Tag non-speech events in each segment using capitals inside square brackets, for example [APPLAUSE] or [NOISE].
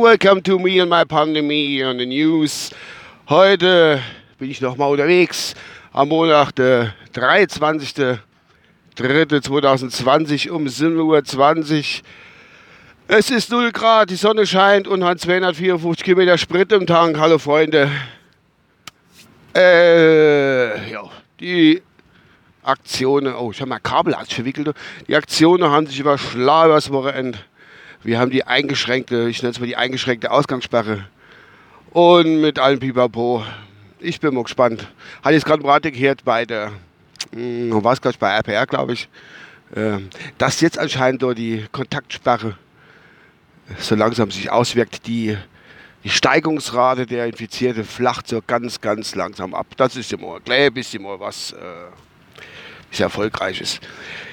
Welcome to me and my pandemie on the news. Heute bin ich nochmal unterwegs. Am Montag, der 23.03.2020 um 7.20 Uhr. Es ist 0 Grad, die Sonne scheint und hat 254 Kilometer Sprit im Tank. Hallo Freunde. Äh, ja, die Aktionen, oh, ich habe mein Kabel verwickelt. Die Aktionen haben sich überschlagen übers Wochenende. Wir haben die eingeschränkte, ich nenne es mal die eingeschränkte Ausgangssperre. Und mit allem Pipapo. Ich bin mal gespannt. Hat jetzt gerade gerade gehört bei der, hm, was gleich bei RPR, glaube ich, äh, dass jetzt anscheinend dort die Kontaktsperre so langsam sich auswirkt. Die, die Steigungsrate der Infizierten flacht so ganz, ganz langsam ab. Das ist immer, ein bisschen mal was. Äh, sehr erfolgreich ist.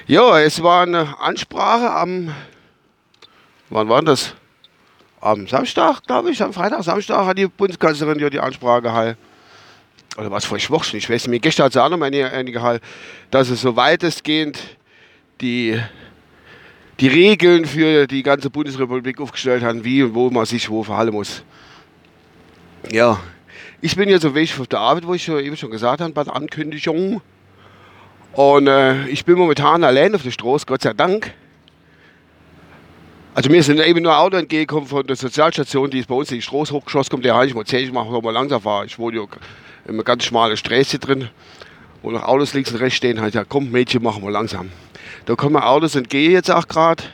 Ja, es war eine Ansprache am, wann war das? Am Samstag, glaube ich, am Freitag, Samstag hat die Bundeskanzlerin ja die Ansprache gehalten. Oder was vor Wochen, ich weiß nicht, gestern hat sie auch noch mal eine, gehalten, dass es so weitestgehend die, die Regeln für die ganze Bundesrepublik aufgestellt hat, wie und wo man sich wo verhalten muss. Ja, ich bin jetzt so weg auf der Arbeit, wo ich eben schon gesagt habe, bei der Ankündigung und äh, ich bin momentan allein auf der Straße, Gott sei Dank. Also mir sind eben nur ein Auto entgegengekommen von der Sozialstation, die ist bei uns in die Straße hochgeschossen kommt. Der habe ich erzählt, ich mache mal langsam fahren. Ich wohne ja in einer ganz schmalen Straße drin, wo noch Autos links und rechts stehen. Halt, ja, komm Mädchen, machen wir langsam. Da kommen Autos entgegen jetzt auch gerade.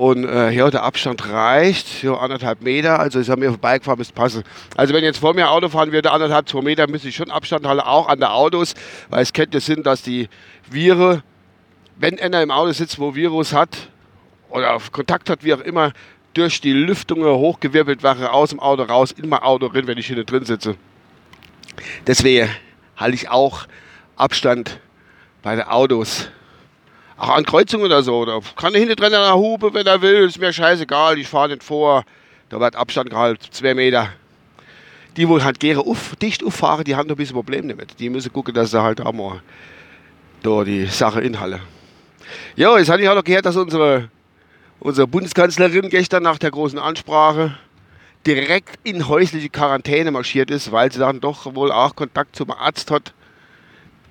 Und äh, ja, der Abstand reicht, ja, anderthalb Meter. Also ist er mir vorbeigefahren, müsste passen. Also wenn jetzt vor mir Auto fahren würde, anderthalb, zwei Meter, müsste ich schon Abstand halten, auch an der Autos. Weil es kennt ja Sinn, dass die Viren, wenn einer im Auto sitzt, wo Virus hat oder Kontakt hat, wie auch immer, durch die Lüftungen hochgewirbelt wäre, aus dem Auto raus, in mein Auto drin, wenn ich hier drin sitze. Deswegen halte ich auch Abstand bei den Autos Ach, an Kreuzungen oder so. Da kann er hinten drin an der Hupe, wenn er will. Ist mir scheißegal. Ich fahre nicht vor. Da wird Abstand gehalten, zwei Meter. Die, wo halt gerne auf, dicht auffahren, die haben da ein bisschen Probleme damit. Die müssen gucken, dass sie halt auch mal da die Sache inhalte. Ja, jetzt hatte ich auch noch gehört, dass unsere, unsere Bundeskanzlerin gestern nach der großen Ansprache direkt in häusliche Quarantäne marschiert ist, weil sie dann doch wohl auch Kontakt zum Arzt hat,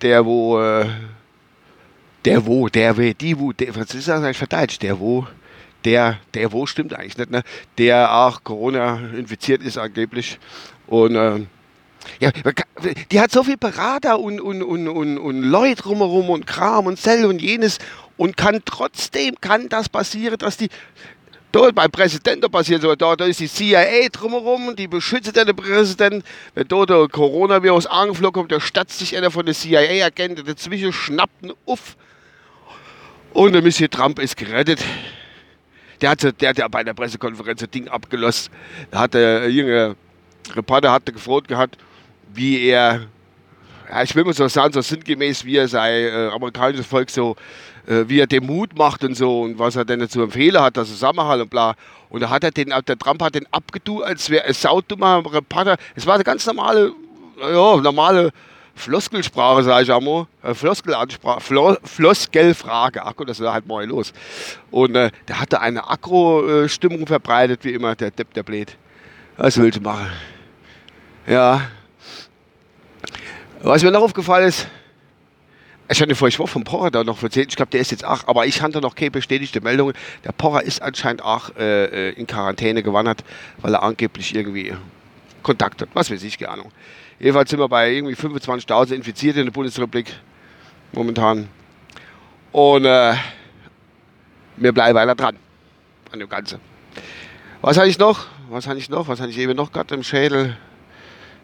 der wo äh, der wo, der we, die wo, der, was ist das eigentlich Deutsch? Der wo, der, der wo stimmt eigentlich nicht, ne? Der auch Corona infiziert ist angeblich. Und ähm, ja, die hat so viel Berater und, und, und, und, und Leute drumherum und Kram und Zell und jenes und kann trotzdem kann das passieren, dass die Dort beim Präsidenten passiert so, da, da ist die CIA drumherum, die beschützt den Präsidenten. Wenn dort der Coronavirus angeflogen kommt, da statzt sich einer von der CIA-Agenten dazwischen, schnappt ihn auf und der Monsieur Trump ist gerettet. Der hat, der hat ja bei der Pressekonferenz das Ding abgelost. Da hat der junge Reporter hatte gefragt gehabt, wie er, ja, ich will mal so sagen, so sinngemäß, wie er sein äh, amerikanisches Volk so, äh, wie er den Mut macht und so und was er denn zu empfehlen hat, dass er zusammenhalt und bla. Und da hat er den, der Trump hat den abgetu, als wäre ein saudummer Reporter. Es war eine ganz normale, ja, normale Floskelsprache, sage ich einmal, äh, Floskelansprache, Flo Floskelfrage, ach Gott, das war halt mal los. Und äh, der hatte eine Agro-Stimmung verbreitet, wie immer, der Depp, der Blät. Was willst du machen? Ja. Was mir noch aufgefallen ist, ich hatte vorhin vom Pocher da noch erzählt, ich glaube, der ist jetzt auch, aber ich hatte noch keine bestätigte Meldung. Der Pocher ist anscheinend auch äh, äh in Quarantäne gewandert, weil er angeblich irgendwie Kontakt hat. Was weiß ich, keine Ahnung. Jedenfalls sind wir bei irgendwie 25.000 Infizierte in der Bundesrepublik momentan. Und äh, wir bleiben weiter dran an dem Ganzen. Was habe ich noch? Was habe ich noch? Was habe ich eben noch gerade im Schädel?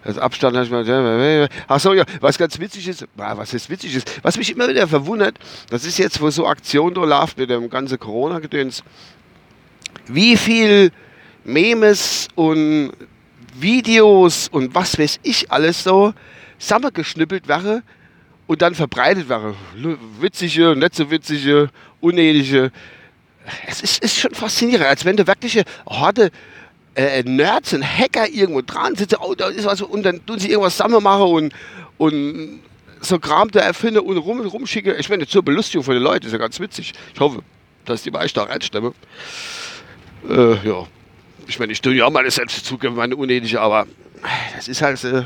Das Abstand habe ich mal. Ach so, ja, was ganz witzig ist, was ist witzig ist, was mich immer wieder verwundert, das ist jetzt, wo so Aktion da läuft mit dem ganzen Corona-Gedöns, wie viel Memes und Videos und was weiß ich alles so zusammengeschnippelt wäre und dann verbreitet wäre. Witzige, nicht so witzige, unähnliche. Es ist, ist schon faszinierend, als wenn du wirkliche Horde äh, Nerds und Hacker irgendwo dran sitzen oh, da ist was, und dann tun sie irgendwas zusammen machen und, und so Kram da erfinden und rum, rumschicken. Ich meine, zur Belustigung von den Leuten ist ja ganz witzig. Ich hoffe, dass die meisten auch einstimmen. Äh, ja. Ich meine, ich tue ja auch meine selbst zugeben, meine unnötige, aber das ist halt, äh,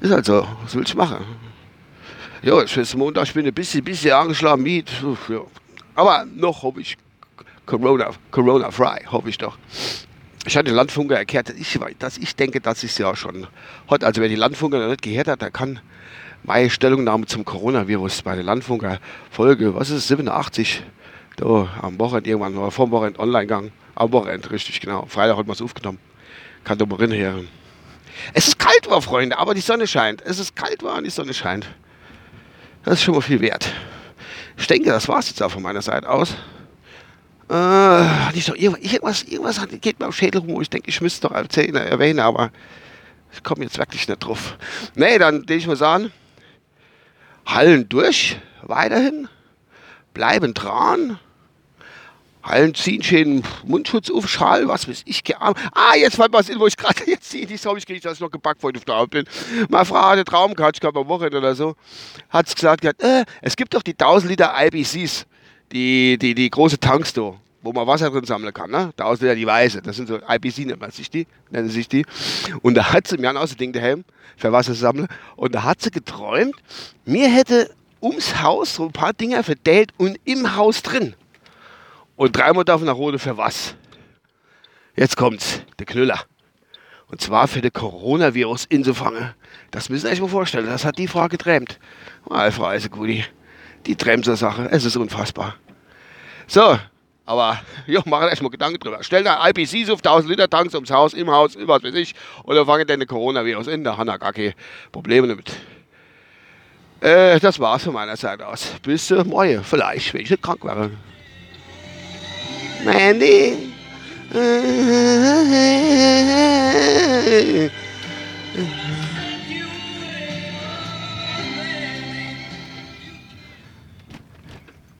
ist halt so. Was will ich machen? Ja, ich bin Montag, ich bin ein bisschen, bisschen angeschlagen, Miet. Ja. Aber noch hoffe ich Corona, Corona-frei, hoffe ich doch. Ich hatte den Landfunker erklärt, dass ich, dass ich denke, dass ich es ja schon hat. Also wer die Landfunker noch nicht gehört hat, der kann meine Stellungnahme zum Coronavirus bei der Landfunker Folge, was ist es, 87, da am Wochenende irgendwann, oder vor dem Wochenende online gegangen. Am Wochenende, richtig, genau. Freitag hat man es aufgenommen. Kann da mal hinhören. Es ist kalt war, Freunde, aber die Sonne scheint. Es ist kalt war und die Sonne scheint. Das ist schon mal viel wert. Ich denke, das war es jetzt auch von meiner Seite aus. Äh, hatte doch irgendwas, irgendwas geht mir auf Schädel rum, ich denke, ich müsste doch erzählen, erwähnen, aber ich komme jetzt wirklich nicht drauf. Nee, dann denke ich mal sagen, Hallen durch, weiterhin, bleiben dran, Hallen ziehen schön Mundschutz auf, Schal, was weiß ich. Ah, jetzt fällt was in, wo ich gerade [LAUGHS] jetzt sehe, die habe ich gekriegt, dass ich noch gepackt heute auf der bin. Meine Frau hatte Traum gehabt, ich glaube am Wochenende oder so, hat es gesagt, äh, es gibt doch die 1000 Liter IBCs, die, die, die große Tanks da, wo man Wasser drin sammeln kann, ne? 1000 Liter, die weiße, das sind so IBC, nennt man sich die, nennen sich die. Und da hat sie, mir ein Ding daheim, für Wasser sammeln, und da hat sie geträumt, mir hätte ums Haus so ein paar Dinger verteilt und im Haus drin. Und dreimal darf nach Rode für was? Jetzt kommt's, der Knüller. Und zwar für den Coronavirus inzufangen. Das müssen Sie sich mal vorstellen. Das hat die Frau geträumt. Ah, Frau Eisegudi, die träumt so Sache. Es ist unfassbar. So, aber ja, machen erstmal Gedanken drüber. Stell da IPCs auf 1000 Liter Tanks ums Haus, im Haus, was weiß ich. Und dann fangen dann den Coronavirus in. Da haben wir gar keine Probleme damit. Äh, das war's von meiner Seite aus. Bis äh, morgen, vielleicht, wenn ich nicht krank wäre. Mandy.